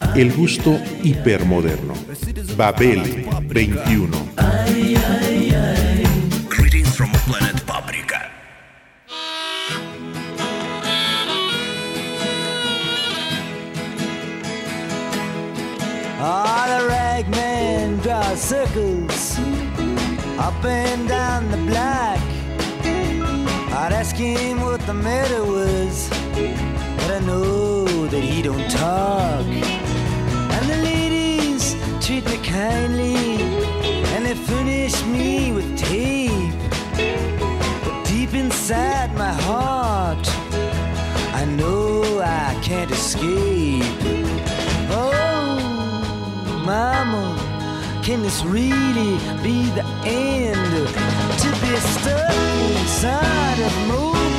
El gusto hipermoderno. Babel 21. Greetings from planet Paprika. Ah, the ragman draws circles up and down the block. I'd ask him what the matter was, but I know that he don't talk. Treat me kindly, and they furnish me with tape. But deep inside my heart, I know I can't escape. Oh, mama, can this really be the end? To be stuck inside of Mobile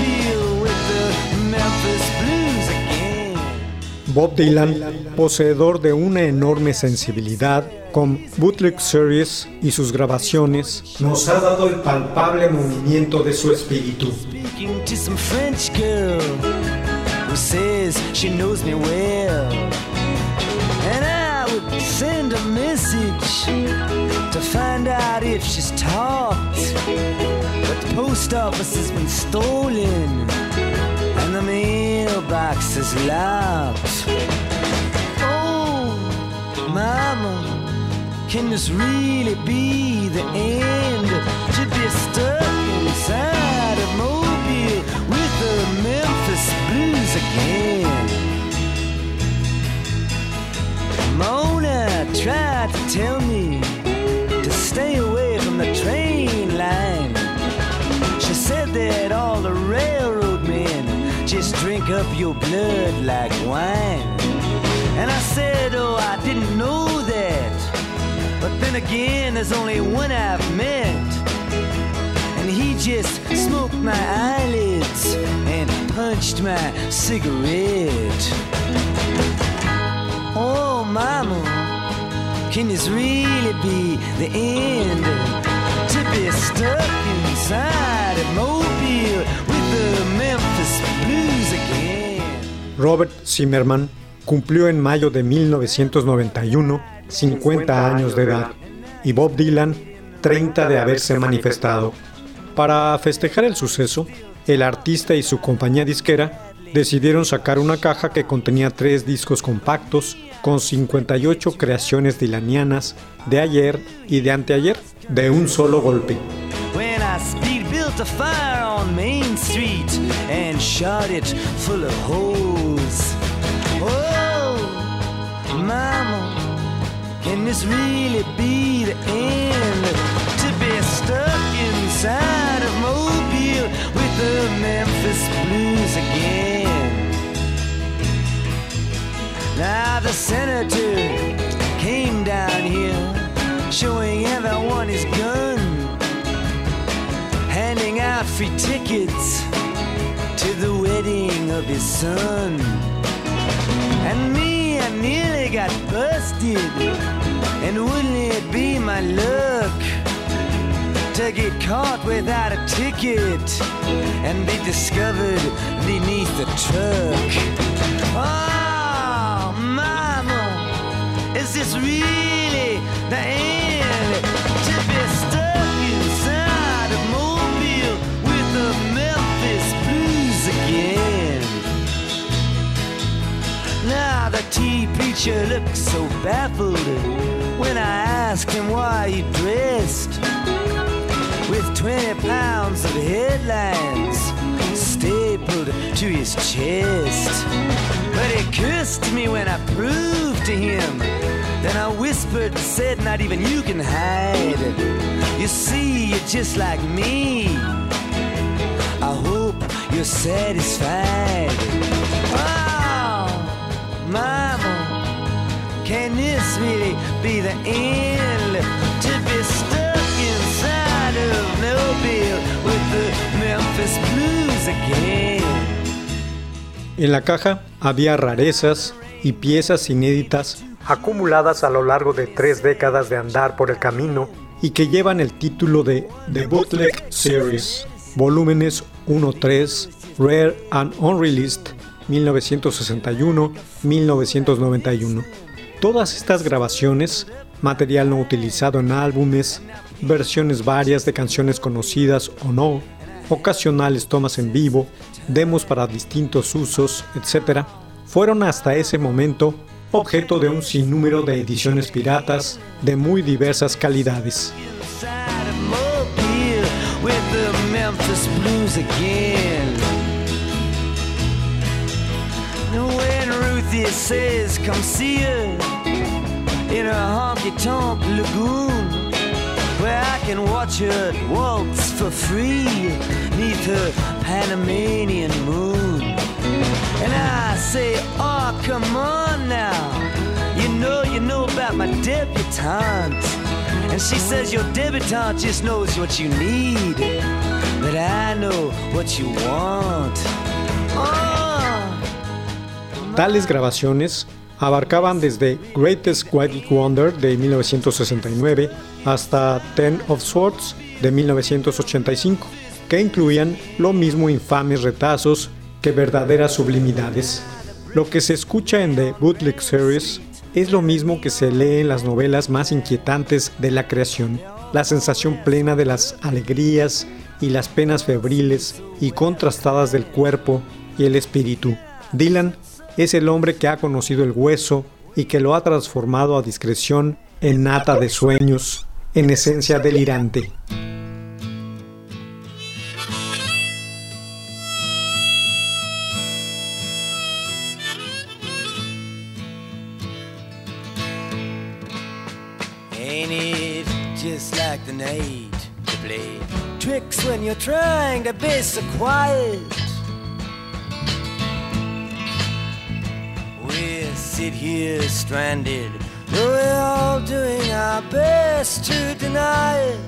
Bob Dylan, poseedor de una enorme sensibilidad, con Bootleg Series y sus grabaciones, nos ha dado el palpable movimiento de su espíritu. Send a message to find out if she's talked. But the post office has been stolen the mailbox is locked. Oh, mama, can this really be the end? To be stuck inside of Mobile with the Memphis Blues again. Mona tried to tell me to stay away drink up your blood like wine. And I said, oh, I didn't know that. But then again, there's only one I've met. And he just smoked my eyelids and punched my cigarette. Oh, mama, can this really be the end? To be stuck inside of Mobile with the again. Robert Zimmerman cumplió en mayo de 1991 50 años de edad y Bob Dylan 30 de haberse manifestado. Para festejar el suceso, el artista y su compañía disquera decidieron sacar una caja que contenía tres discos compactos con 58 creaciones dilanianas de ayer y de anteayer de un solo golpe. Built a fire on Main Street and shot it full of holes. Oh, mama, can this really be the end? To be stuck inside of Mobile with the Memphis Blues again. Now the senator came down here showing everyone his gun handing out free tickets to the wedding of his son. And me, I nearly got busted. And wouldn't it be my luck to get caught without a ticket and be discovered beneath the truck? Oh, mama, is this really the end? Tea preacher looked so baffled when I asked him why he dressed with 20 pounds of headlines stapled to his chest. But he cursed me when I proved to him. Then I whispered said, Not even you can hide. It. You see, you're just like me. I hope you're satisfied. Can this really be the end? To be stuck inside of Mobile with the Memphis Blues again. En la caja había rarezas y piezas inéditas acumuladas a lo largo de tres décadas de andar por el camino y que llevan el título de The Bootleg Series, volúmenes 1-3, Rare and Unreleased 1961-1991. Todas estas grabaciones, material no utilizado en álbumes, versiones varias de canciones conocidas o no, ocasionales tomas en vivo, demos para distintos usos, etc., fueron hasta ese momento objeto de un sinnúmero de ediciones piratas de muy diversas calidades. When Ruthie says come see her in a honky tonk lagoon where I can watch her waltz for free neath her Panamanian moon. And I say, oh, come on now. You know, you know about my debutante. And she says, your debutante just knows what you need. But I know what you want. Tales grabaciones abarcaban desde Greatest White Wonder de 1969 hasta Ten of Swords de 1985, que incluían lo mismo infames retazos que verdaderas sublimidades. Lo que se escucha en The Bootleg Series es lo mismo que se lee en las novelas más inquietantes de la creación, la sensación plena de las alegrías y las penas febriles y contrastadas del cuerpo y el espíritu. Dylan es el hombre que ha conocido el hueso y que lo ha transformado a discreción en nata de sueños, en esencia delirante. Like the night to play tricks when you're trying to be so quiet? Sit here stranded. Though we're all doing our best to deny it.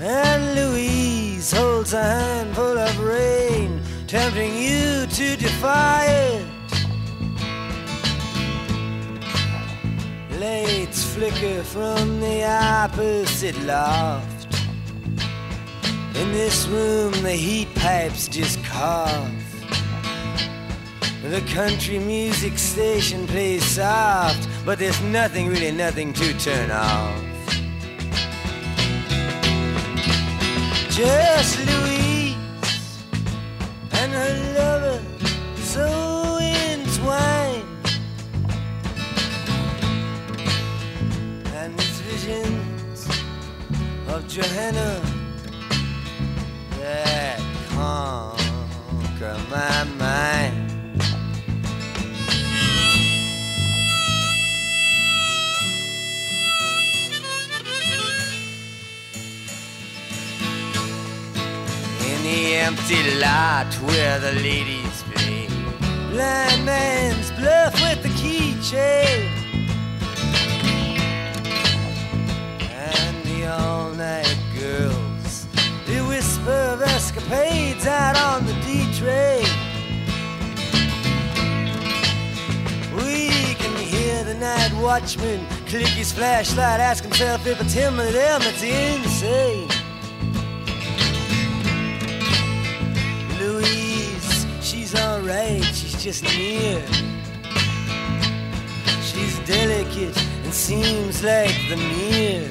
And Louise holds a handful of rain, tempting you to defy it. Lights flicker from the opposite loft. In this room, the heat pipes just cough. The country music station plays soft, but there's nothing, really nothing to turn off. Just Louise and her lover so entwined. And these visions of Johanna that conquer my mind. Empty lot where the ladies play. Blind man's bluff with the keychain. And the all night girls, they whisper of escapades out on the D train. We can hear the night watchman click his flashlight, ask himself if it's him or them that's insane. She's just near. She's delicate and seems like the mirror.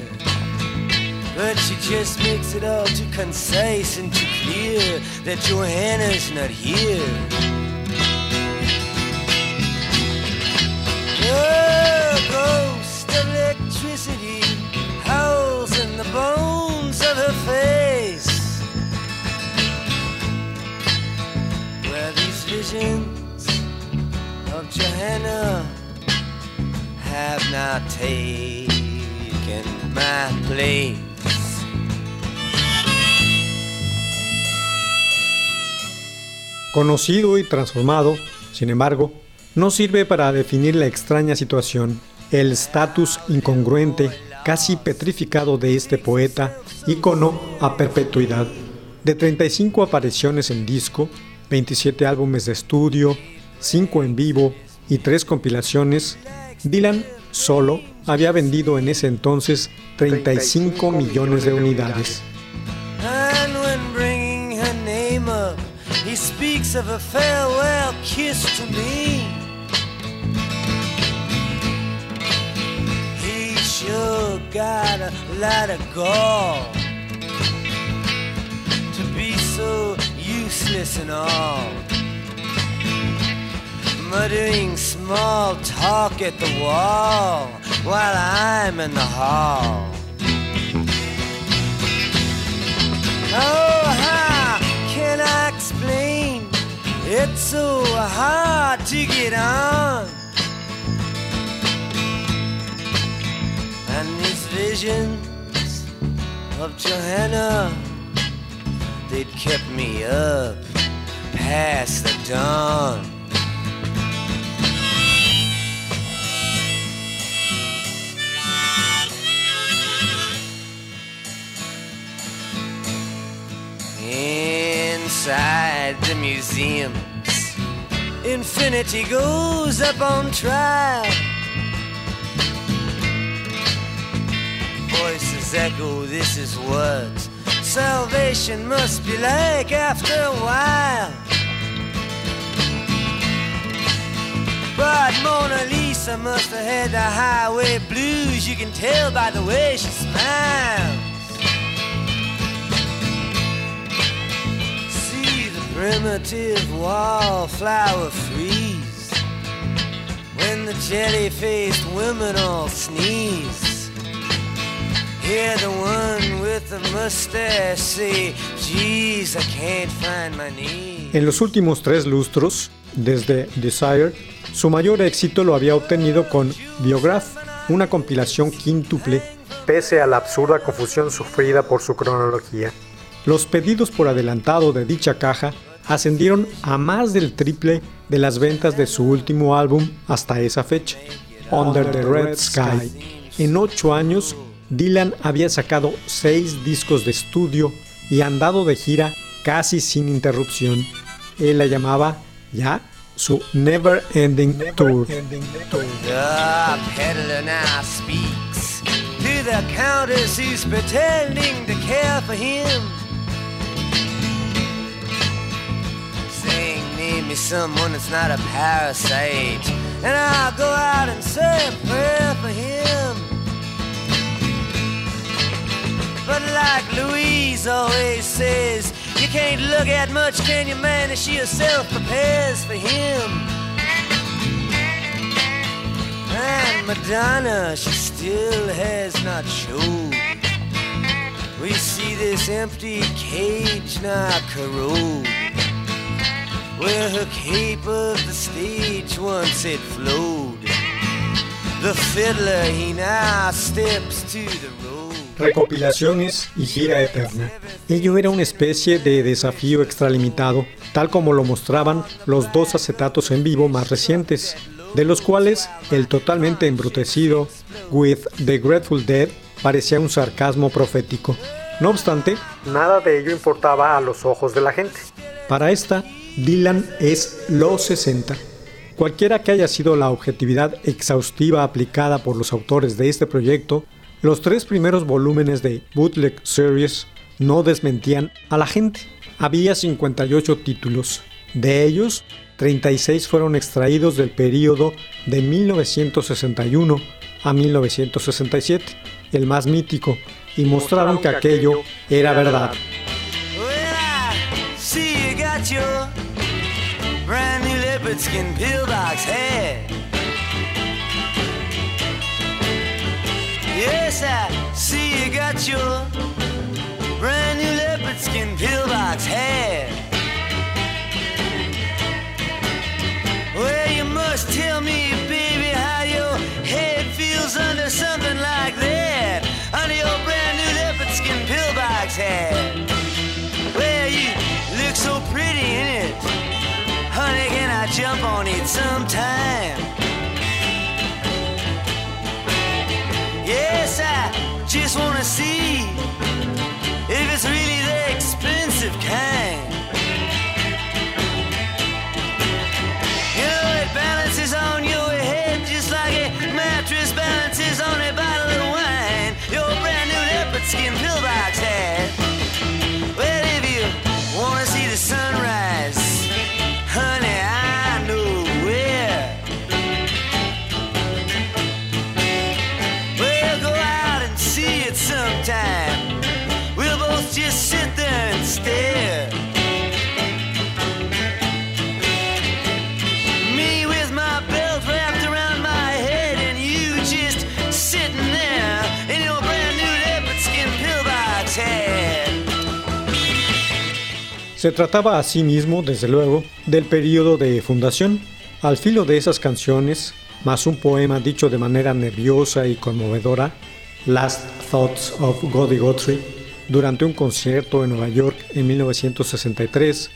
But she just makes it all too concise and too clear that Johanna's not here. The ghost of electricity howls in the bones of her face. Conocido y transformado, sin embargo, no sirve para definir la extraña situación, el estatus incongruente, casi petrificado de este poeta, ícono a perpetuidad. De 35 apariciones en disco, 27 álbumes de estudio, 5 en vivo y 3 compilaciones, Dylan solo había vendido en ese entonces 35 millones de unidades. Sure got a lot of gall to be so useless and all. Muttering small talk at the wall while I'm in the hall. Oh, how can I explain? It's so hard to get on. And these visions of Johanna, they'd kept me up past the dawn. Inside the museums, infinity goes up on trial. Voices echo, this is what salvation must be like after a while. But Mona Lisa must have had the highway blues, you can tell by the way she smiles. See the primitive wallflower freeze when the jelly-faced women all sneeze. En los últimos tres lustros, desde Desire, su mayor éxito lo había obtenido con Biograph, una compilación quíntuple, pese a la absurda confusión sufrida por su cronología. Los pedidos por adelantado de dicha caja ascendieron a más del triple de las ventas de su último álbum hasta esa fecha, Under the Red Sky. En ocho años, Dylan había sacado seis discos de estudio y andado de gira casi sin interrupción. Él la llamaba ya su Never Ending Tour. The peddler now speaks to the countess who's pretending to care for him. Saying, name me someone that's not a parasite, and I'll go out and say a prayer for him. But like Louise always says, you can't look at much, can you, man? And she herself prepares for him. And Madonna, she still has not showed. We see this empty cage now corrode. Where her cape of the stage once it flowed. The fiddler, he now steps to the road. Recopilaciones y gira eterna. Ello era una especie de desafío extralimitado, tal como lo mostraban los dos acetatos en vivo más recientes, de los cuales el totalmente embrutecido With the Grateful Dead parecía un sarcasmo profético. No obstante, nada de ello importaba a los ojos de la gente. Para esta, Dylan es los 60. Cualquiera que haya sido la objetividad exhaustiva aplicada por los autores de este proyecto, los tres primeros volúmenes de Bootleg Series no desmentían a la gente. Había 58 títulos. De ellos, 36 fueron extraídos del periodo de 1961 a 1967, el más mítico, y mostraron que aquello era verdad. Well, Yes, I see you got your brand new leopard skin pillbox hat. Well, you must tell me, baby, how your head feels under something like that. Under your brand new leopard skin pillbox hat. Well, you look so pretty in it. Honey, can I jump on it sometime? Se trataba asimismo, desde luego, del periodo de fundación. Al filo de esas canciones, más un poema dicho de manera nerviosa y conmovedora, Last Thoughts of Goody Guthrie, durante un concierto en Nueva York en 1963,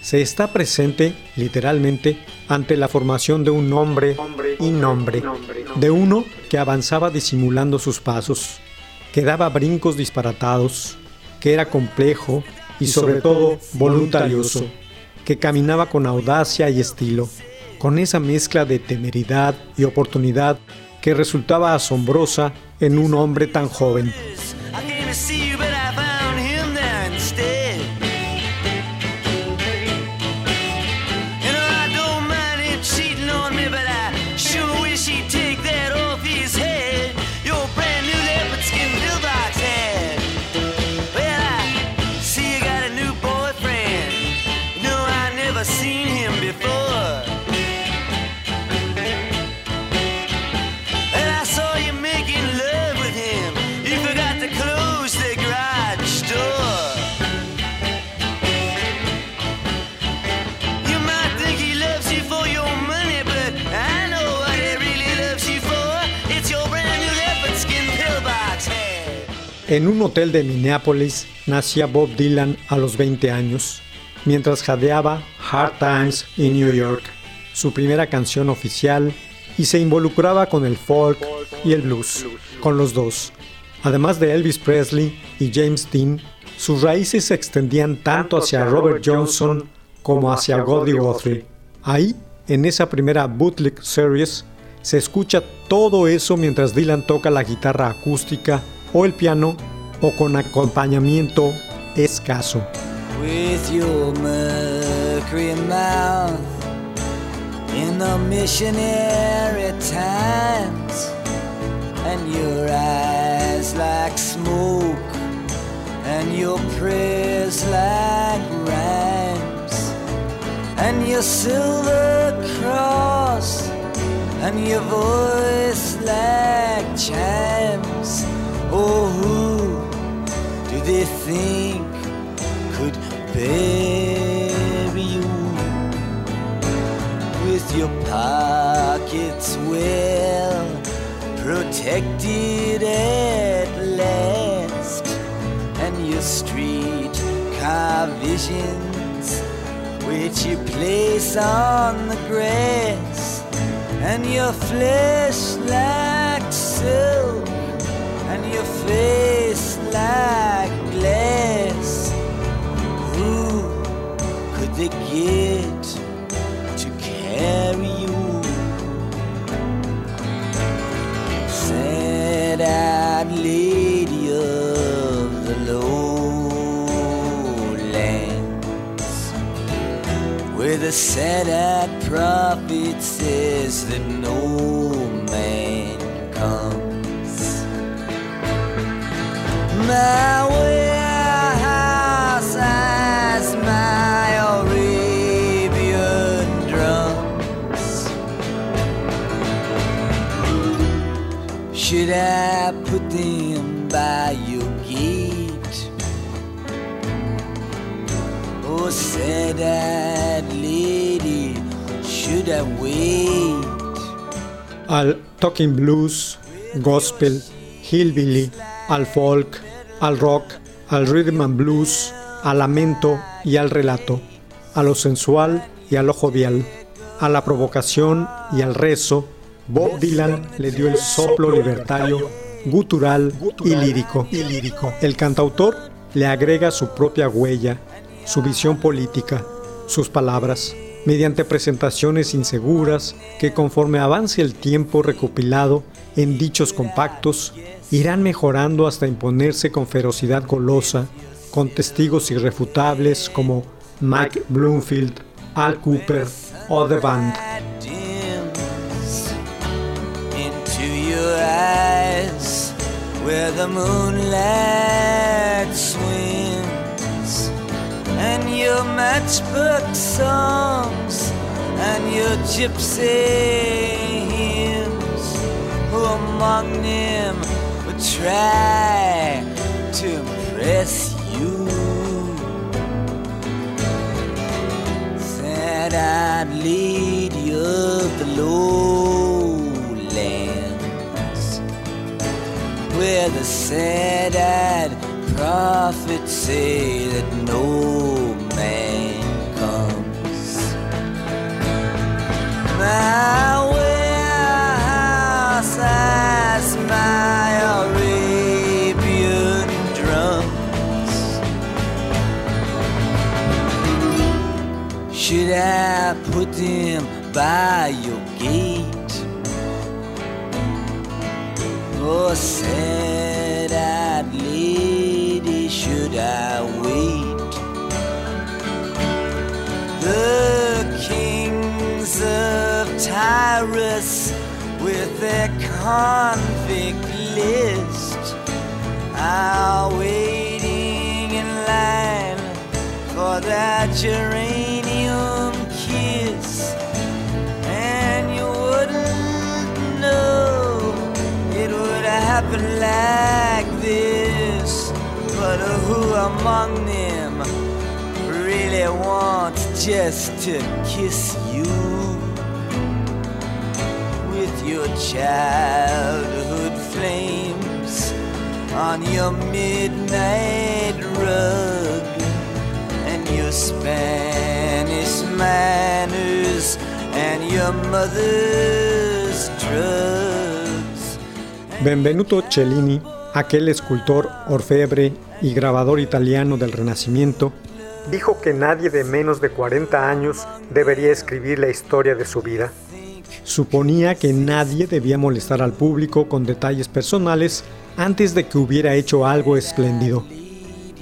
se está presente, literalmente, ante la formación de un hombre y nombre, de uno que avanzaba disimulando sus pasos, que daba brincos disparatados, que era complejo y sobre todo voluntarioso, que caminaba con audacia y estilo, con esa mezcla de temeridad y oportunidad que resultaba asombrosa en un hombre tan joven. En un hotel de Minneapolis nacía Bob Dylan a los 20 años, mientras jadeaba Hard Times in New York, su primera canción oficial, y se involucraba con el folk y el blues, con los dos. Además de Elvis Presley y James Dean, sus raíces se extendían tanto hacia Robert Johnson como hacia Goldie Guthrie. Ahí, en esa primera bootleg series, se escucha todo eso mientras Dylan toca la guitarra acústica o el piano o con acompañamiento escaso. With your mercury mouth in the missionary times and your eyes like smoke and your prayers like rhymes and your silver cross and your voice like chimes Oh, who do they think could bury you? With your pockets well protected at last and your street car visions which you place on the grass and your flesh like silk your face like glass. Who could they get to carry you? Sad-eyed lady of the lowlands, where the sad-eyed prophet says that no Should I put them by your gate? Oh, sad-eyed lady, should I wait? Al talking blues, gospel, hillbilly, al folk, al rock, al rhythm and blues, al lamento y al relato, a lo sensual y a lo jovial, a la provocación y al rezo, Bob Dylan le dio el soplo libertario, gutural y lírico. El cantautor le agrega su propia huella, su visión política, sus palabras, mediante presentaciones inseguras que conforme avance el tiempo recopilado en dichos compactos, irán mejorando hasta imponerse con ferocidad golosa, con testigos irrefutables como Mike Bloomfield, Al Cooper o The Band. where the moonlight swims and your matchbook songs and your gypsy hymns who among them would try to impress you. Said I'd lead you up the lowlands where the sad-eyed prophets say that no man comes. My warehouse, I. I put them by your gate? Oh, sad-eyed lady, should I wait? The kings of Tyrus with their convict list are waiting in line for that geranium and you wouldn't know it would happen like this. But who among them really wants just to kiss you with your childhood flames on your midnight rug and your Spanish manners? Benvenuto Cellini, aquel escultor, orfebre y grabador italiano del Renacimiento, dijo que nadie de menos de 40 años debería escribir la historia de su vida. Suponía que nadie debía molestar al público con detalles personales antes de que hubiera hecho algo espléndido.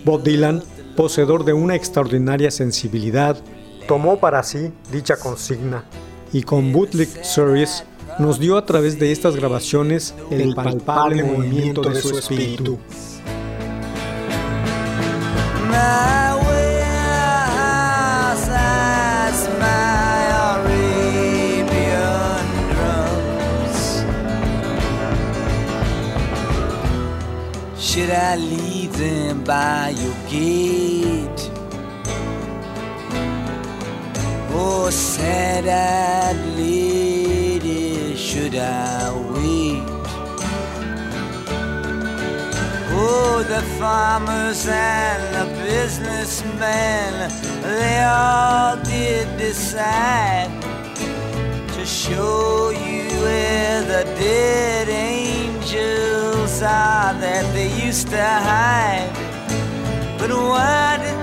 Bob Dylan, poseedor de una extraordinaria sensibilidad, tomó para sí dicha consigna y con Bootleg Series nos dio a través de estas grabaciones el palpable movimiento de su espíritu. Should I leave them by your gate? Oh, sad-eyed lady, should I wait? Oh, the farmers and the businessmen, they all did decide to show you where the dead angels are that they used to hide. But why did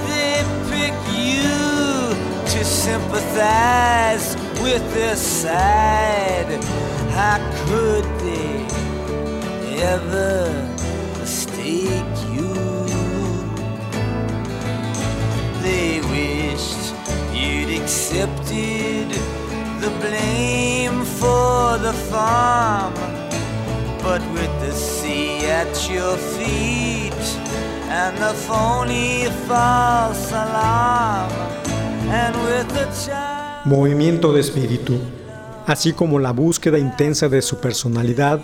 to sympathize with their side? How could they ever mistake you? They wished you'd accepted the blame for the farm. But with the sea at your feet and the phony false alarm, Movimiento de espíritu, así como la búsqueda intensa de su personalidad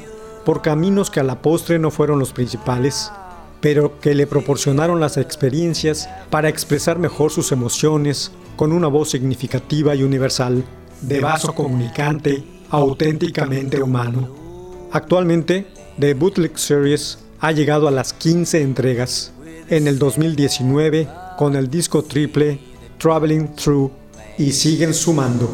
por caminos que a la postre no fueron los principales, pero que le proporcionaron las experiencias para expresar mejor sus emociones con una voz significativa y universal, de vaso comunicante, auténticamente humano. Actualmente, The Bootleg Series ha llegado a las 15 entregas. En el 2019, con el disco triple Traveling Through, y siguen sumando.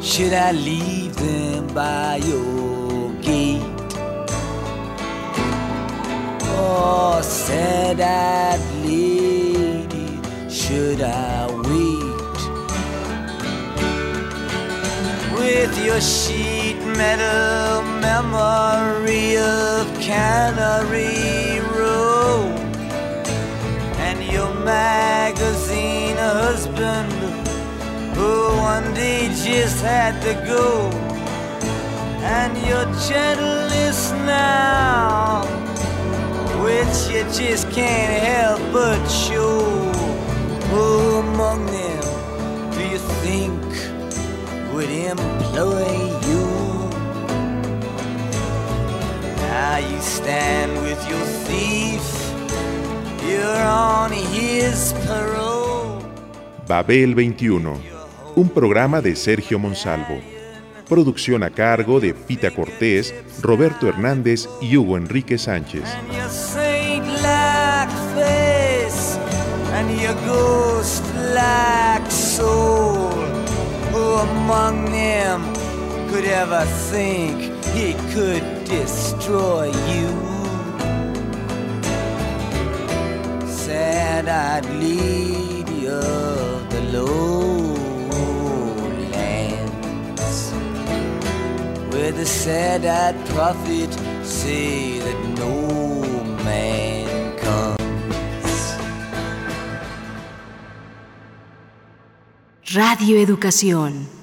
Should I leave them by your gate? Oh, sad-eyed lady, should I with your sheet metal memory of Cannery Row and your magazine husband who one day just had to go. And your gentleness now which you just can't help but show. Among think would employ you. Now you stand with your thief You're on his parole. Babel 21, un programa de Sergio Monsalvo. Producción a cargo de Pita Cortés, Roberto Hernández y Hugo Enrique Sánchez. And your ghost-like soul. Among them could ever think he could destroy you? Sad-eyed lady of the lowlands, where the sad-eyed prophet say that no Radio Educación.